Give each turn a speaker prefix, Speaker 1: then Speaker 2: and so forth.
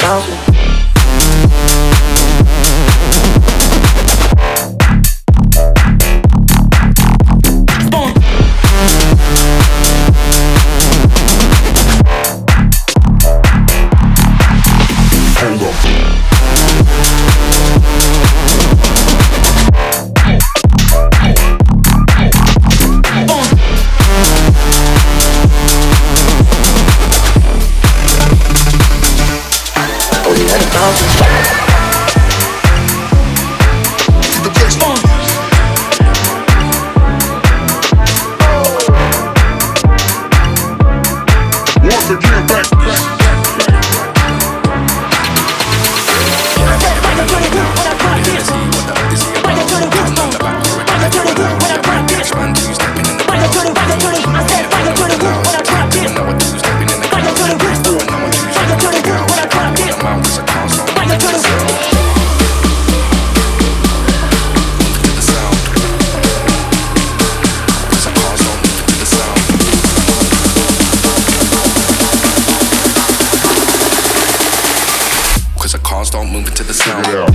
Speaker 1: falso don't move into the sound.